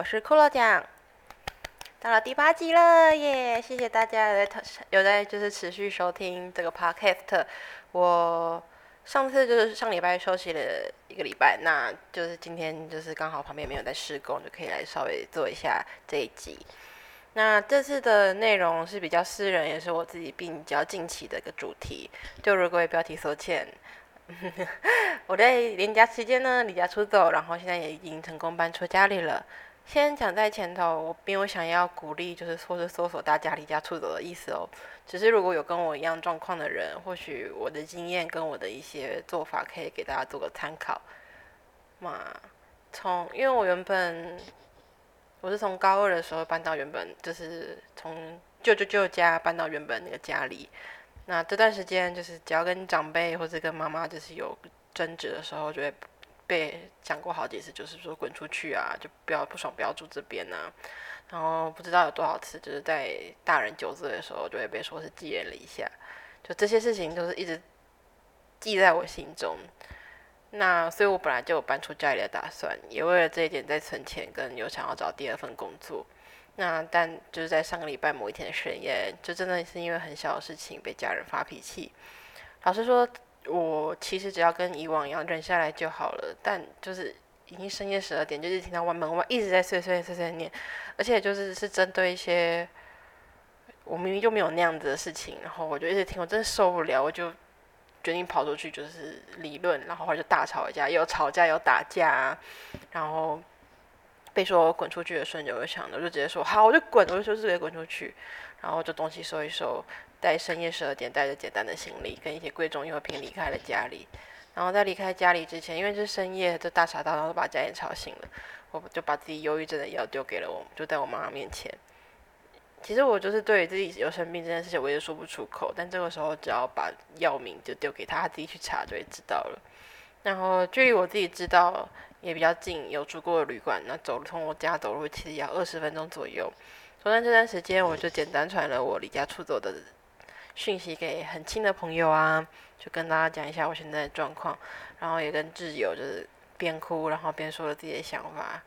我是骷髅奖，到了第八集了耶！谢谢大家有在有在就是持续收听这个 podcast。我上次就是上礼拜休息了一个礼拜，那就是今天就是刚好旁边没有在施工，就可以来稍微做一下这一集。那这次的内容是比较私人，也是我自己比较近期的一个主题。就如各位标题所见，我在年假期间呢离家出走，然后现在也已经成功搬出家里了。先讲在前头，我并有想要鼓励，就是说是搜索大家离家出走的意思哦。只是如果有跟我一样状况的人，或许我的经验跟我的一些做法可以给大家做个参考。嘛，从因为我原本。我是从高二的时候搬到原本就是从舅舅舅家搬到原本那个家里。那这段时间就是只要跟长辈或者跟妈妈就是有争执的时候，就会被讲过好几次，就是说滚出去啊，就不要不爽不要住这边呐。然后不知道有多少次，就是在大人酒醉的时候，就会被说是寄人篱下。就这些事情都是一直记在我心中。那所以，我本来就有搬出家里的打算，也为了这一点在存钱，跟有想要找第二份工作。那但就是在上个礼拜某一天的深夜，就真的是因为很小的事情被家人发脾气。老实说，我其实只要跟以往一样忍下来就好了。但就是已经深夜十二点，就是听到外门外一直在碎碎碎碎念，而且就是是针对一些我明明就没有那样子的事情，然后我就一直听，我真的受不了，我就。决定跑出去就是理论，然后后来就大吵一架，有吵架有打架，然后被说滚出去的瞬间，我就想着就直接说好，我就滚，我就说直接滚出去，然后就东西收一收，在深夜十二点带着简单的行李跟一些贵重用品离开了家里，然后在离开家里之前，因为是深夜，就大吵大闹都把家人吵醒了，我就把自己忧郁症的药丢给了我，就在我妈妈面前。其实我就是对于自己有生病这件事情，我也说不出口。但这个时候，只要把药名就丢给他，他自己去查就会知道了。然后距离我自己知道也比较近，有住过的旅馆，那走从我家走路其实要二十分钟左右。昨天这段时间，我就简单传了我离家出走的讯息给很亲的朋友啊，就跟大家讲一下我现在的状况，然后也跟挚友就是边哭然后边说了自己的想法。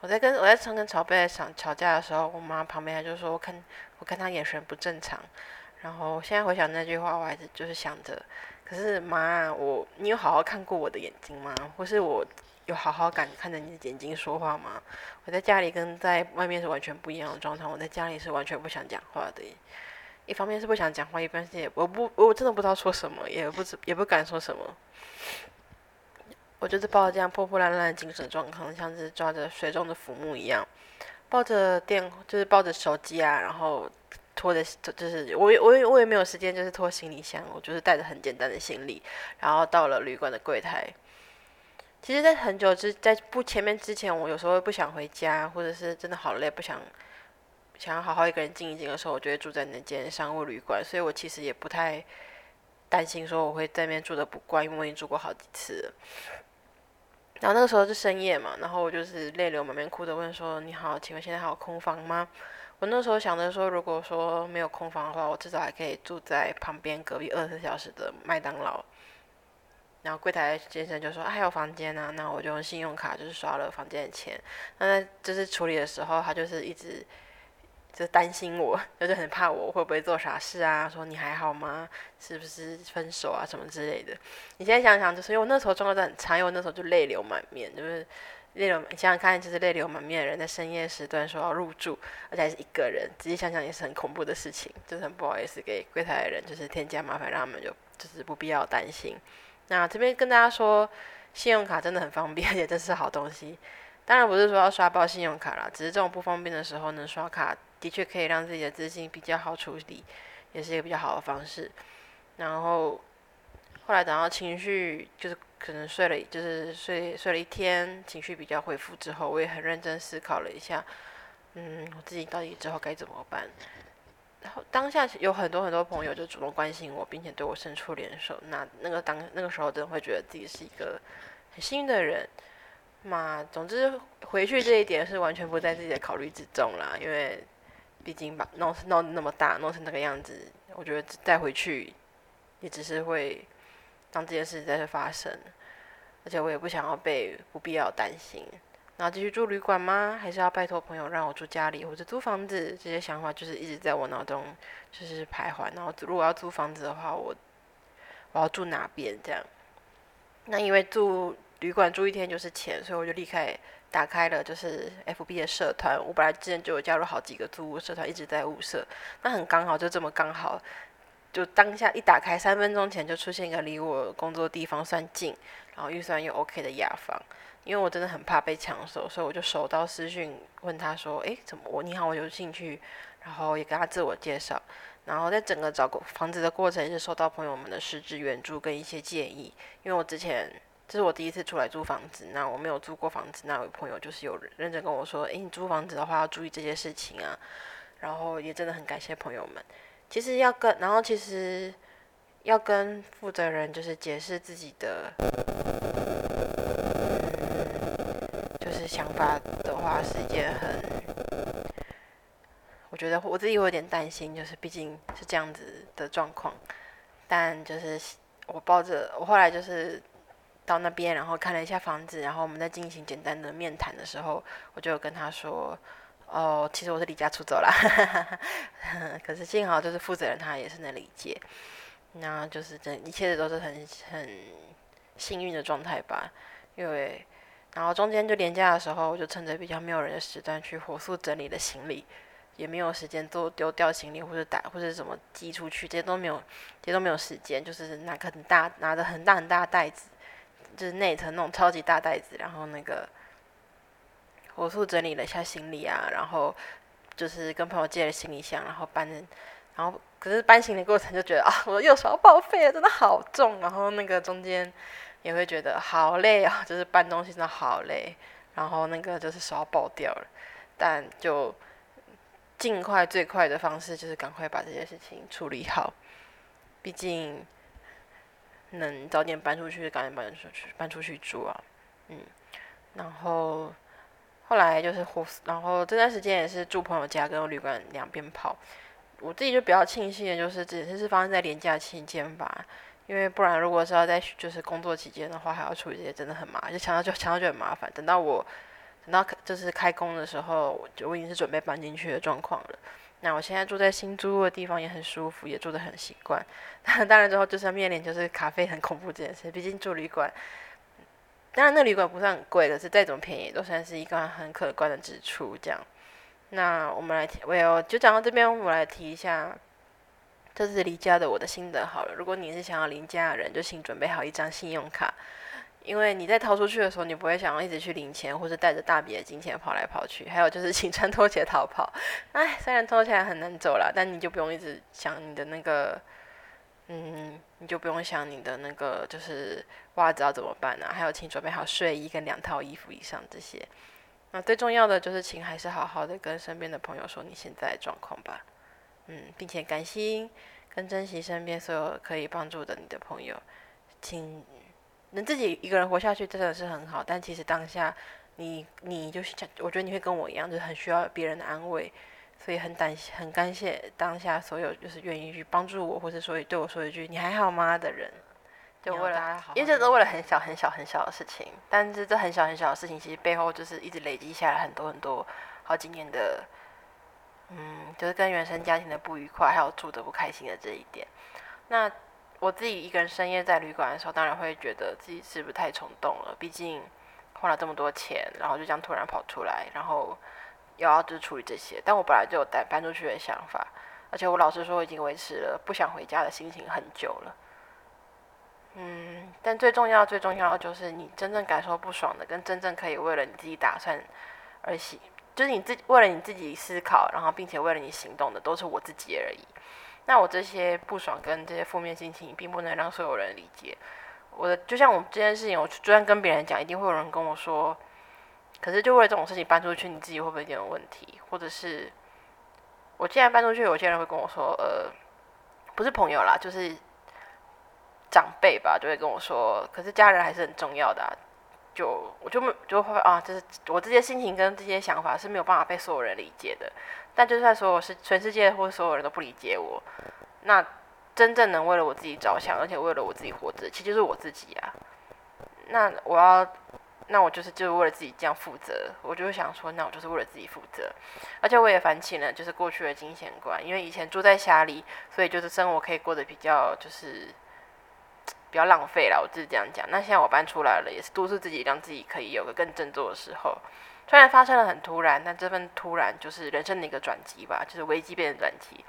我在跟我在常跟曹贝想吵架的时候，我妈旁边就说：“我看我看他眼神不正常。”然后现在回想那句话，我还是就是想着，可是妈，我你有好好看过我的眼睛吗？或是我有好好敢看着你的眼睛说话吗？我在家里跟在外面是完全不一样的状态。我在家里是完全不想讲话的，一方面是不想讲话，一方面是我不我真的不知道说什么，也不知也不敢说什么。我就是抱着这样破破烂烂的精神状况，像是抓着水中的浮木一样，抱着电，就是抱着手机啊，然后拖着，就是我我我也没有时间，就是拖行李箱，我就是带着很简单的行李，然后到了旅馆的柜台。其实，在很久之在不前面之前，我有时候不想回家，或者是真的好累，不想想要好好一个人静一静的时候，我就会住在那间商务旅馆，所以我其实也不太担心说我会在那边住的不惯，因为我已经住过好几次了。然后那个时候是深夜嘛，然后我就是泪流满面哭着问说：“你好，请问现在还有空房吗？”我那时候想着说，如果说没有空房的话，我至少还可以住在旁边隔壁二十四小时的麦当劳。然后柜台先生就说：“还有房间呢。”那我就用信用卡就是刷了房间的钱。那在就是处理的时候，他就是一直。就担心我，就是很怕我会不会做傻事啊？说你还好吗？是不是分手啊？什么之类的。你现在想想，就是因为我那时候状况很差，因为我那时候就泪流满面，就是泪流。你想想看，就是泪流满面的人在深夜时段说要入住，而且还是一个人，仔细想想也是很恐怖的事情。就是很不好意思给柜台的人就是添加麻烦，让他们就就是不必要担心。那这边跟大家说，信用卡真的很方便，而且这是好东西。当然不是说要刷爆信用卡啦，只是这种不方便的时候能刷卡。的确可以让自己的资金比较好处理，也是一个比较好的方式。然后后来等到情绪就是可能睡了，就是睡睡了一天，情绪比较恢复之后，我也很认真思考了一下，嗯，我自己到底之后该怎么办。然后当下有很多很多朋友就主动关心我，并且对我伸出援手。那那个当那个时候，真的会觉得自己是一个很幸运的人。嘛，总之回去这一点是完全不在自己的考虑之中啦，因为。毕竟把弄弄那么大，弄成那个样子，我觉得带回去也只是会让这件事再次发生。而且我也不想要被不必要担心。然后继续住旅馆吗？还是要拜托朋友让我住家里或者租房子？这些想法就是一直在我脑中就是徘徊。然后如果要租房子的话，我我要住哪边？这样？那因为住旅馆住一天就是钱，所以我就立刻打开了就是 FB 的社团。我本来之前就有加入好几个租屋社团，一直在物色。那很刚好，就这么刚好，就当下一打开，三分钟前就出现一个离我工作地方算近，然后预算又 OK 的雅房。因为我真的很怕被抢手，所以我就手到私讯问他说：“诶，怎么我你好，我有兴趣。”然后也跟他自我介绍。然后在整个找房子的过程，也是收到朋友们的实质援助跟一些建议。因为我之前这是我第一次出来租房子，那我没有租过房子，那有朋友就是有认真跟我说：“诶，你租房子的话要注意这些事情啊。”然后也真的很感谢朋友们。其实要跟，然后其实要跟负责人就是解释自己的。就是想法的话是一件很，我觉得我自己会有点担心，就是毕竟是这样子的状况。但就是我抱着我后来就是到那边，然后看了一下房子，然后我们在进行简单的面谈的时候，我就跟他说：“哦，其实我是离家出走了。”可是幸好就是负责人他也是能理解，那就是这一切的都是很很幸运的状态吧，因为。然后中间就连假的时候，我就趁着比较没有人的时段去火速整理了行李，也没有时间做丢掉行李或者打或者什么寄出去，这些都没有，这些都没有时间，就是拿个很大拿着很大很大的袋子，就是内层那种超级大袋子，然后那个火速整理了一下行李啊，然后就是跟朋友借了行李箱，然后搬，然后可是搬行李过程就觉得啊，我的右手要报废了，真的好重，然后那个中间。也会觉得好累啊，就是搬东西真的好累，然后那个就是手要爆掉了，但就尽快最快的方式就是赶快把这些事情处理好，毕竟能早点搬出去，赶紧搬出去，搬出去住啊，嗯，然后后来就是呼，然后这段时间也是住朋友家跟旅馆两边跑，我自己就比较庆幸的就是这件事是发生在年假期间吧。因为不然，如果是要在就是工作期间的话，还要处理这些，真的很麻烦，就想到就想到就很麻烦。等到我等到就是开工的时候，我就我已经是准备搬进去的状况了。那我现在住在新租的地方也很舒服，也住得很习惯。当然之后就是要面临就是咖啡很恐怖这件事，毕竟住旅馆，当然那旅馆不算很贵，可是再怎么便宜都算是一个很可观的支出。这样，那我们来提，我有就讲到这边，我来提一下。这是离家的我的心得好了。如果你是想要离家的人，就请准备好一张信用卡，因为你在逃出去的时候，你不会想要一直去领钱，或者带着大笔的金钱跑来跑去。还有就是请穿拖鞋逃跑。哎，虽然拖起来很难走啦，但你就不用一直想你的那个，嗯，你就不用想你的那个就是袜子要怎么办呢？还有，请准备好睡衣跟两套衣服以上这些。那最重要的就是，请还是好好的跟身边的朋友说你现在的状况吧。嗯，并且感心跟珍惜身边所有可以帮助的你的朋友，请能自己一个人活下去真的是很好，但其实当下你你就是，我觉得你会跟我一样，就是很需要别人的安慰，所以很感很感谢当下所有就是愿意去帮助我，或者说对我说一句你还好吗的人，就为了因为这都为了很小很小很小的事情，但是这很小很小的事情，其实背后就是一直累积下来很多很多好几年的。嗯，就是跟原生家庭的不愉快，还有住的不开心的这一点。那我自己一个人深夜在旅馆的时候，当然会觉得自己是不是太冲动了？毕竟花了这么多钱，然后就这样突然跑出来，然后要就是处理这些。但我本来就有带搬出去的想法，而且我老实说，已经维持了不想回家的心情很久了。嗯，但最重要、最重要的就是你真正感受不爽的，跟真正可以为了你自己打算而行。就是你自己为了你自己思考，然后并且为了你行动的，都是我自己而已。那我这些不爽跟这些负面心情，并不能让所有人理解。我的就像我这件事情，我就算跟别人讲，一定会有人跟我说。可是就为了这种事情搬出去，你自己会不会有点问题？或者是我既然搬出去，有些人会跟我说，呃，不是朋友啦，就是长辈吧，就会跟我说，可是家人还是很重要的。就我就没就会啊，就是我这些心情跟这些想法是没有办法被所有人理解的。但就算所有是全世界或所有人都不理解我，那真正能为了我自己着想，而且为了我自己活着，其实就是我自己啊。那我要，那我就是就是为了自己这样负责，我就会想说，那我就是为了自己负责，而且我也反省了，就是过去的金钱观，因为以前住在家里，所以就是生活可以过得比较就是 比较浪费了，我自己这样讲。那现在我搬出来了，也是督促自己，让自己可以有个更振作的时候。虽然发生了很突然，但这份突然就是人生的一个转机吧，就是危机变成转机。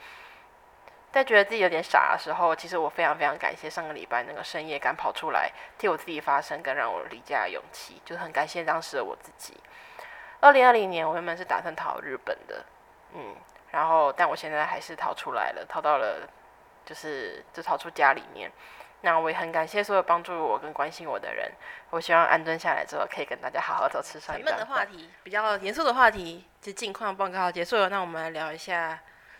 在觉得自己有点傻的时候，其实我非常非常感谢上个礼拜那个深夜敢跑出来替我自己发声，跟让我离家的勇气，就是很感谢当时的我自己。二零二零年我原本是打算逃日本的，嗯，然后但我现在还是逃出来了，逃到了就是就逃出家里面。那我也很感谢所有帮助我跟关心我的人。我希望安顿下来之后，可以跟大家好好的吃上一顿。的话题比较严肃的话题，就近况报告结束了，那我们来聊一下。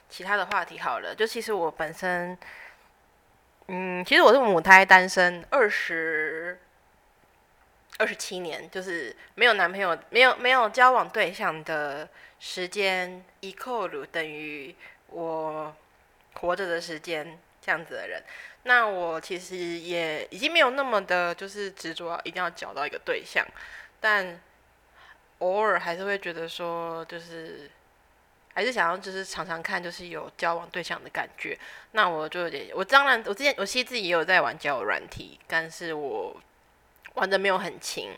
其他的话题好了，就其实我本身，嗯，其实我是母胎单身二十二十七年，就是没有男朋友，没有没有交往对象的时间，equal 等于我活着的时间这样子的人。那我其实也已经没有那么的，就是执着一定要找到一个对象，但偶尔还是会觉得说，就是。还是想要就是常常看，就是有交往对象的感觉。那我就有点，我当然我之前我其实自己也有在玩交友软体，但是我玩的没有很勤。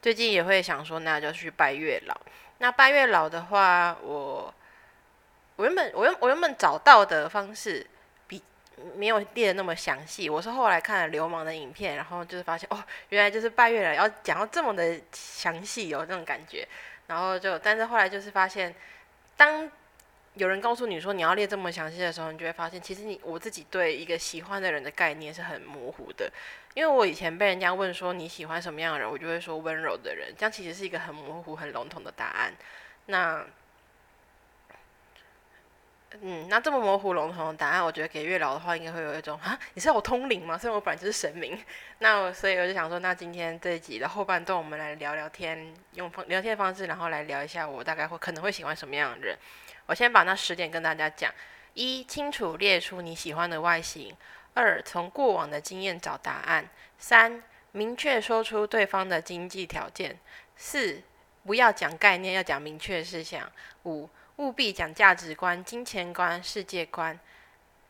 最近也会想说，那就去拜月老。那拜月老的话，我我原本我原我原本找到的方式比没有列的那么详细。我是后来看了流氓的影片，然后就是发现哦，原来就是拜月老要讲到这么的详细，有那种感觉。然后就，但是后来就是发现。当有人告诉你说你要列这么详细的时候，你就会发现，其实你我自己对一个喜欢的人的概念是很模糊的。因为我以前被人家问说你喜欢什么样的人，我就会说温柔的人，这样其实是一个很模糊、很笼统的答案。那，嗯，那这么模糊笼统的答案，我觉得给月老的话，应该会有一种啊，你是我通灵吗？虽然我本来就是神明。那我所以我就想说，那今天这一集的后半段，我们来聊聊天，用聊天方式，然后来聊一下我大概会可能会喜欢什么样的人。我先把那十点跟大家讲：一、清楚列出你喜欢的外形；二、从过往的经验找答案；三、明确说出对方的经济条件；四、不要讲概念，要讲明确事项；五、务必讲价值观、金钱观、世界观；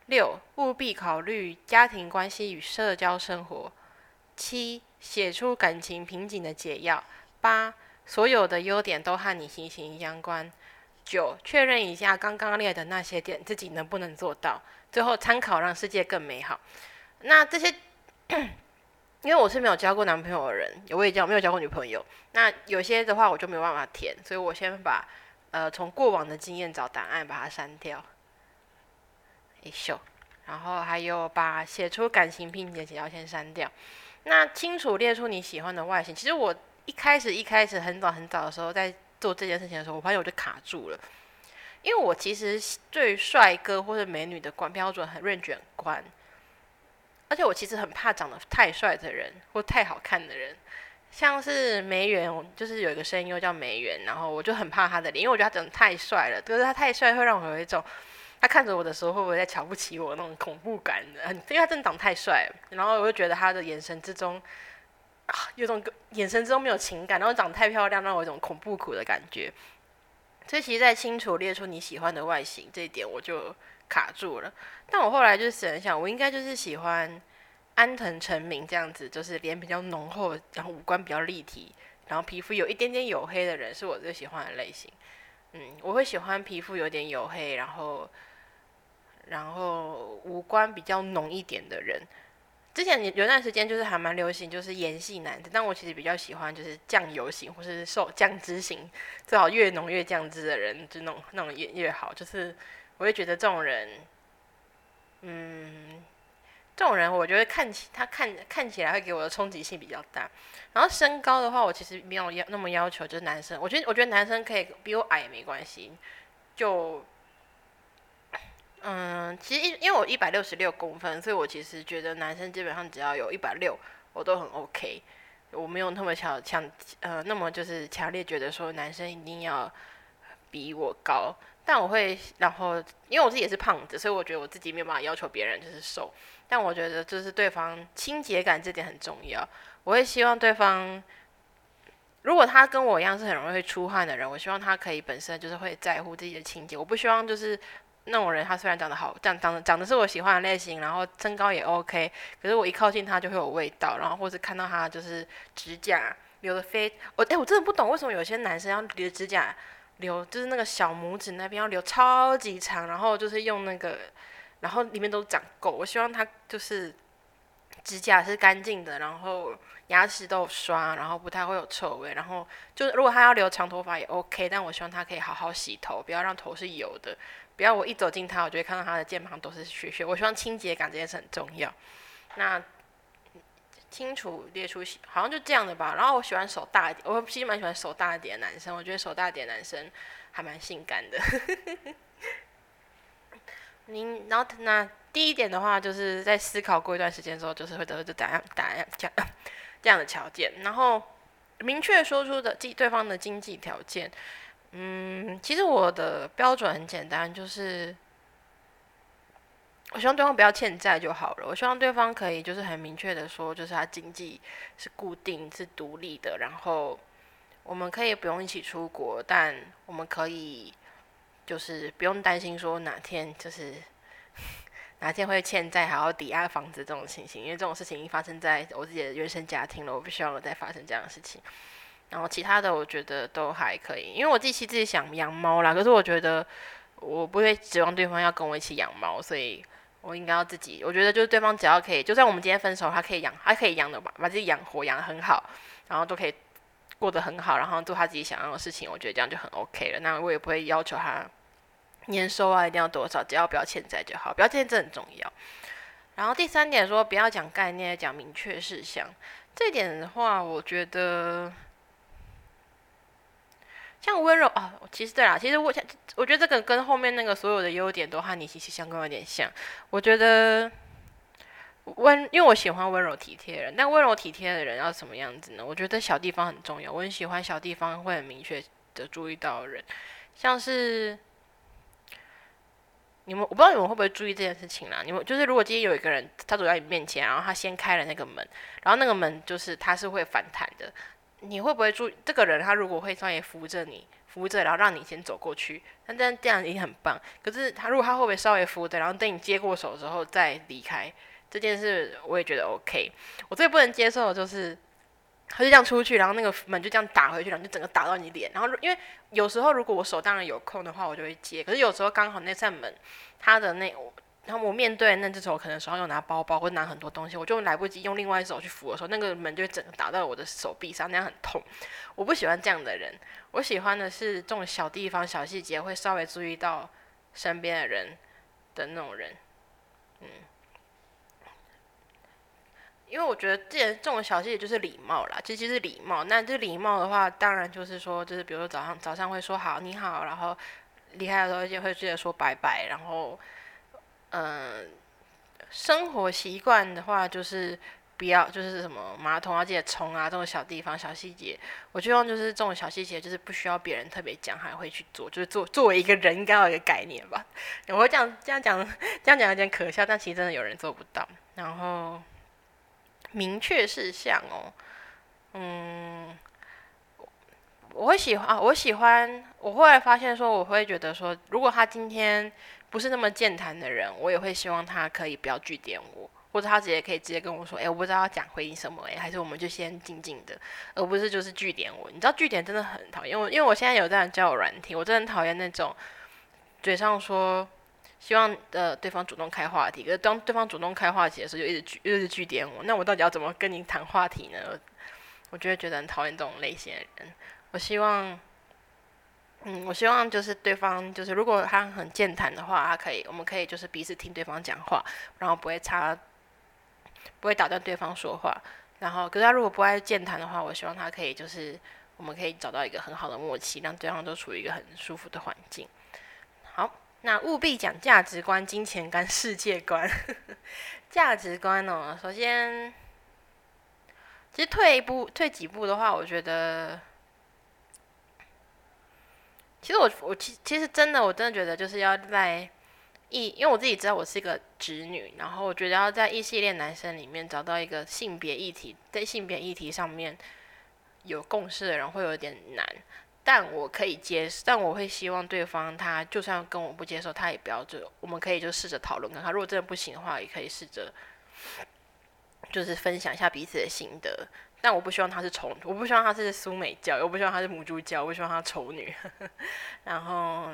六、务必考虑家庭关系与社交生活；七、写出感情瓶颈的解药；八、所有的优点都和你息息相关。九，确认一下刚刚列的那些点，自己能不能做到？最后参考，让世界更美好。那这些，因为我是没有交过男朋友的人，我也交没有交过女朋友。那有些的话，我就没有办法填，所以我先把呃从过往的经验找答案，把它删掉。一秀，然后还有把写出感情并且要先删掉。那清楚列出你喜欢的外形。其实我一开始一开始很早很早的时候在。做这件事情的时候，我发现我就卡住了，因为我其实对帅哥或者美女的观标准很认卷观，而且我其实很怕长得太帅的人或太好看的人，像是梅园，就是有一个声优叫梅园，然后我就很怕他的脸，因为我觉得他长得太帅了，可是他太帅会让我有一种他看着我的时候会不会在瞧不起我那种恐怖感的，因为他真的长得太帅了，然后我就觉得他的眼神之中。有种眼神之中没有情感，然后长得太漂亮，让我有一种恐怖苦的感觉。所以，其实，在清楚列出你喜欢的外形这一点，我就卡住了。但我后来就是想想，我应该就是喜欢安藤成明这样子，就是脸比较浓厚，然后五官比较立体，然后皮肤有一点点黝黑的人，是我最喜欢的类型。嗯，我会喜欢皮肤有点黝黑，然后然后五官比较浓一点的人。之前有段时间就是还蛮流行，就是盐系男子，但我其实比较喜欢就是酱油型或是瘦酱汁型，最好越浓越酱汁的人，就那种那种越越好。就是我会觉得这种人，嗯，这种人我觉得看起他看看起来会给我的冲击性比较大。然后身高的话，我其实没有要那么要求，就是男生，我觉得我觉得男生可以比我矮也没关系，就。嗯，其实因因为我一百六十六公分，所以我其实觉得男生基本上只要有一百六，我都很 OK。我没有那么强强呃，那么就是强烈觉得说男生一定要比我高。但我会，然后因为我自己也是胖子，所以我觉得我自己没有办法要求别人就是瘦。但我觉得就是对方清洁感这点很重要。我会希望对方，如果他跟我一样是很容易会出汗的人，我希望他可以本身就是会在乎自己的清洁。我不希望就是那种人，他虽然长得好，长长得长得是我喜欢的类型，然后身高也 OK，可是我一靠近他就会有味道，然后或是看到他就是指甲留的非我哎，我真的不懂为什么有些男生要留指甲。留就是那个小拇指那边要留超级长，然后就是用那个，然后里面都长垢。我希望他就是指甲是干净的，然后牙齿都有刷，然后不太会有臭味。然后就如果他要留长头发也 OK，但我希望他可以好好洗头，不要让头是油的，不要我一走近他，我就会看到他的肩膀都是血血。我希望清洁感这件事很重要。那。清楚列出，好像就这样的吧。然后我喜欢手大一点，我其实蛮喜欢手大一点的男生。我觉得手大一点男生还蛮性感的。您，然后那第一点的话，就是在思考过一段时间之后，就是会得到这答案，答案这样这样的条件。然后明确说出的经对方的经济条件。嗯，其实我的标准很简单，就是。我希望对方不要欠债就好了。我希望对方可以就是很明确的说，就是他经济是固定、是独立的。然后我们可以不用一起出国，但我们可以就是不用担心说哪天就是哪天会欠债还要抵押房子这种情形，因为这种事情已经发生在我自己的原生家庭了。我不希望再发生这样的事情。然后其他的我觉得都还可以，因为我自己自己想养猫啦，可是我觉得我不会指望对方要跟我一起养猫，所以。我应该要自己，我觉得就是对方只要可以，就算我们今天分手，他可以养，他可以养的把把自己养活，养的很好，然后都可以过得很好，然后做他自己想要的事情，我觉得这样就很 OK 了。那我也不会要求他年收啊一定要多少，只要不要欠债就好，不要欠债很重要。然后第三点说不要讲概念，讲明确事项，这点的话，我觉得。像温柔啊，其实对啦，其实我想，我觉得这个跟后面那个所有的优点都和你息息相关，有点像。我觉得温，因为我喜欢温柔体贴的人，但温柔体贴的人要什么样子呢？我觉得小地方很重要，我很喜欢小地方会很明确的注意到人，像是你们，我不知道你们会不会注意这件事情啦。你们就是如果今天有一个人他走在你面前，然后他先开了那个门，然后那个门就是他是会反弹的。你会不会注意这个人？他如果会稍微扶着你，扶着，然后让你先走过去，那这样这样已经很棒。可是他如果他会不会稍微扶着，然后等你接过手之后再离开？这件事我也觉得 OK。我最不能接受的就是，他就这样出去，然后那个门就这样打回去，然后就整个打到你脸。然后因为有时候如果我手当然有空的话，我就会接。可是有时候刚好那扇门，它的那。然后我面对那只手，可能手上又拿包包或拿很多东西，我就来不及用另外一只手去扶的时候，那个门就整个打到我的手臂上，那样很痛。我不喜欢这样的人，我喜欢的是这种小地方、小细节会稍微注意到身边的人的那种人。嗯，因为我觉得这这种小细节就是礼貌啦，其实是礼貌。那这礼貌的话，当然就是说，就是比如说早上早上会说好你好，然后离开的时候就会记得说拜拜，然后。嗯，生活习惯的话，就是不要就是什么马桶要记得冲啊，这种小地方小细节，我希望就是这种小细节，就是不需要别人特别讲，还会去做，就是作作为一个人应该有一个概念吧。我会这样这样讲，这样讲有点可笑，但其实真的有人做不到。然后明确事项哦，嗯，我会喜欢啊，我喜欢，我后来发现说，我会觉得说，如果他今天。不是那么健谈的人，我也会希望他可以不要拒点我，或者他直接可以直接跟我说，哎，我不知道要讲回应什么，哎，还是我们就先静静的，而不是就是拒点我。你知道拒点真的很讨厌，我因为我现在有这样交友软体，我真的很讨厌那种嘴上说希望呃对方主动开话题，可是当对方主动开话题的时候，就一直拒一直拒点我，那我到底要怎么跟你谈话题呢？我就会觉得很讨厌这种类型的人。我希望。嗯，我希望就是对方就是如果他很健谈的话，他可以，我们可以就是彼此听对方讲话，然后不会插，不会打断对方说话。然后，可是他如果不爱健谈的话，我希望他可以就是我们可以找到一个很好的默契，让对方都处于一个很舒服的环境。好，那务必讲价值观、金钱观、世界观。价值观哦，首先，其实退一步、退几步的话，我觉得。其实我我其其实真的我真的觉得就是要在异，因为我自己知道我是一个直女，然后我觉得要在异系列男生里面找到一个性别议题，在性别议题上面有共识的人会有点难。但我可以接受，但我会希望对方他就算跟我不接受，他也不要就我们可以就试着讨论看看，如果真的不行的话，也可以试着就是分享一下彼此的心得。但我不希望他是丑，我不希望他是苏美教，我不希望他是母猪教，我不希望他丑女。然后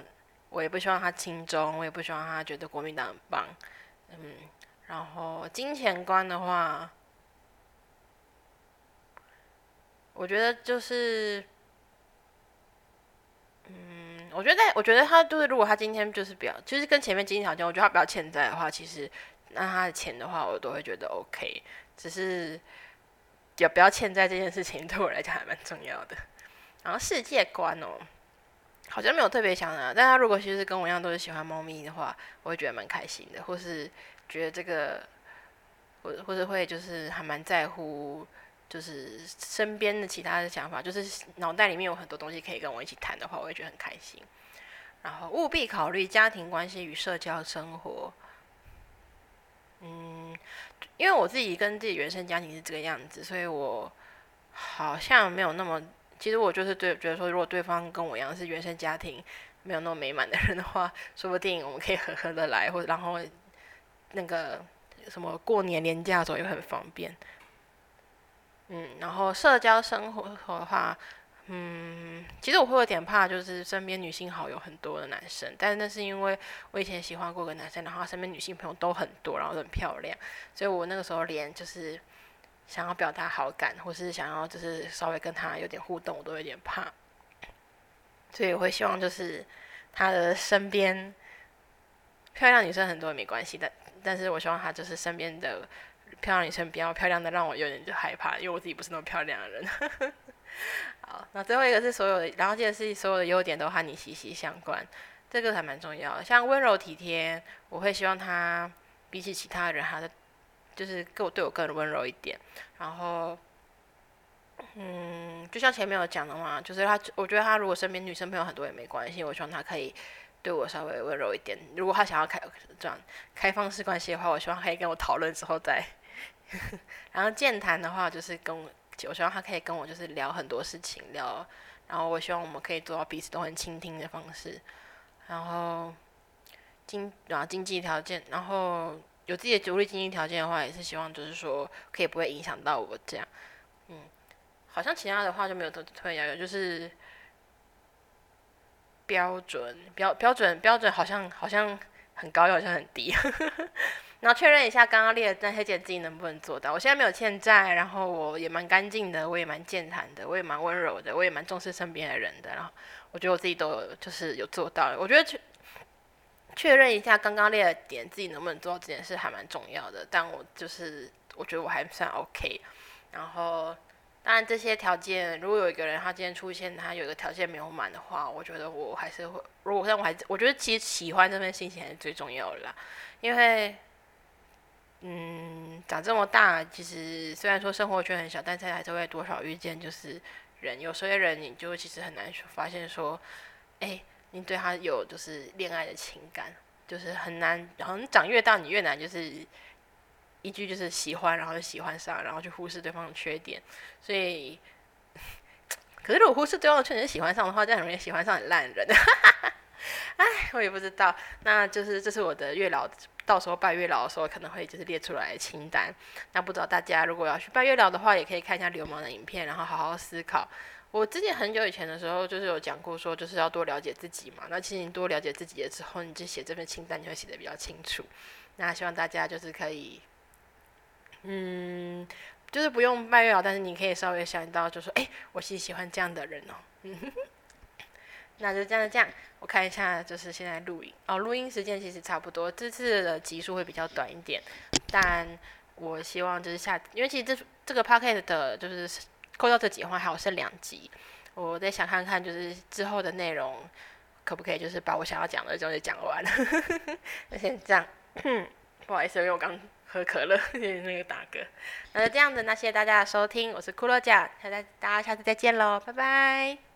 我也不希望他轻中，我也不希望他觉得国民党很棒。嗯，然后金钱观的话，我觉得就是。嗯，我觉得，我觉得他就是，如果他今天就是比较，就是跟前面经济条件，我觉得他比较欠债的话，其实那他的钱的话，我都会觉得 OK。只是也不要欠债这件事情，对我来讲还蛮重要的。然后世界观哦，好像没有特别想的，但他如果其实跟我一样都是喜欢猫咪的话，我会觉得蛮开心的，或是觉得这个，或或者会就是还蛮在乎。就是身边的其他的想法，就是脑袋里面有很多东西可以跟我一起谈的话，我会觉得很开心。然后务必考虑家庭关系与社交生活。嗯，因为我自己跟自己原生家庭是这个样子，所以我好像没有那么……其实我就是对觉得说，如果对方跟我一样是原生家庭没有那么美满的人的话，说不定我们可以和和的来，或者然后那个什么过年年假的时候也很方便。嗯，然后社交生活的话，嗯，其实我会有点怕，就是身边女性好友很多的男生，但那是因为我以前喜欢过个男生，然后身边女性朋友都很多，然后都很漂亮，所以我那个时候连就是想要表达好感，或是想要就是稍微跟他有点互动，我都有点怕，所以我会希望就是他的身边漂亮女生很多也没关系，但但是我希望他就是身边的。漂亮女生比较漂亮的，让我有点就害怕，因为我自己不是那么漂亮的人。好，那最后一个是所有的，然后记得是所有的优点都和你息息相关，这个还蛮重要的。像温柔体贴，我会希望他比起其他人，他的就是跟我对我更温柔一点。然后，嗯，就像前面有讲的嘛，就是他，我觉得他如果身边女生朋友很多也没关系，我希望他可以。对我稍微温柔一点。如果他想要开这样开放式关系的话，我希望可以跟我讨论之后再。然后健谈的话，就是跟我，我希望他可以跟我就是聊很多事情聊。然后我希望我们可以做到彼此都很倾听的方式。然后经然后经济条件，然后有自己的独立经济条件的话，也是希望就是说可以不会影响到我这样。嗯，好像其他的话就没有特特别要求，就是。标准标标准标准好像好像很高又好像很低，然后确认一下刚刚列的那些点自己能不能做到。我现在没有欠债，然后我也蛮干净的，我也蛮健谈的，我也蛮温柔的，我也蛮重视身边的人的。然后我觉得我自己都就是有做到。我觉得确确认一下刚刚列的点自己能不能做到这件事还蛮重要的。但我就是我觉得我还算 OK，然后。当然，这些条件，如果有一个人他今天出现，他有一个条件没有满的话，我觉得我还是会。如果但我还我觉得其实喜欢这份心情还是最重要的啦。因为，嗯，长这么大，其实虽然说生活圈很小，但是还是会多少遇见就是人。有些人你就其实很难发现说，哎，你对他有就是恋爱的情感，就是很难。然后你长越大，你越难就是。一句就是喜欢，然后就喜欢上，然后去忽视对方的缺点。所以，可是如果忽视对方的缺点喜欢上的话，这样很容易喜欢上很烂人。哎，我也不知道。那就是这是我的月老，到时候拜月老的时候可能会就是列出来的清单。那不知道大家如果要去拜月老的话，也可以看一下流氓的影片，然后好好思考。我之前很久以前的时候，就是有讲过说，就是要多了解自己嘛。那其实你多了解自己了之后，你就写这份清单，就会写的比较清楚。那希望大家就是可以。嗯，就是不用拜月老，但是你可以稍微想到，就说，哎，我是喜欢这样的人哦。那就这样这样，我看一下，就是现在录音哦，录音时间其实差不多，这次的集数会比较短一点，但我希望就是下，因为其实这这个 p o c k e t 的就是扣掉这几话，还有剩两集，我再想看看，就是之后的内容可不可以就是把我想要讲的东西讲完。那先这样，不好意思，因为我刚。喝可乐，那个打嗝。那就这样子，那谢谢大家的收听，我是骷髅甲，大家大家下次再见喽，拜拜。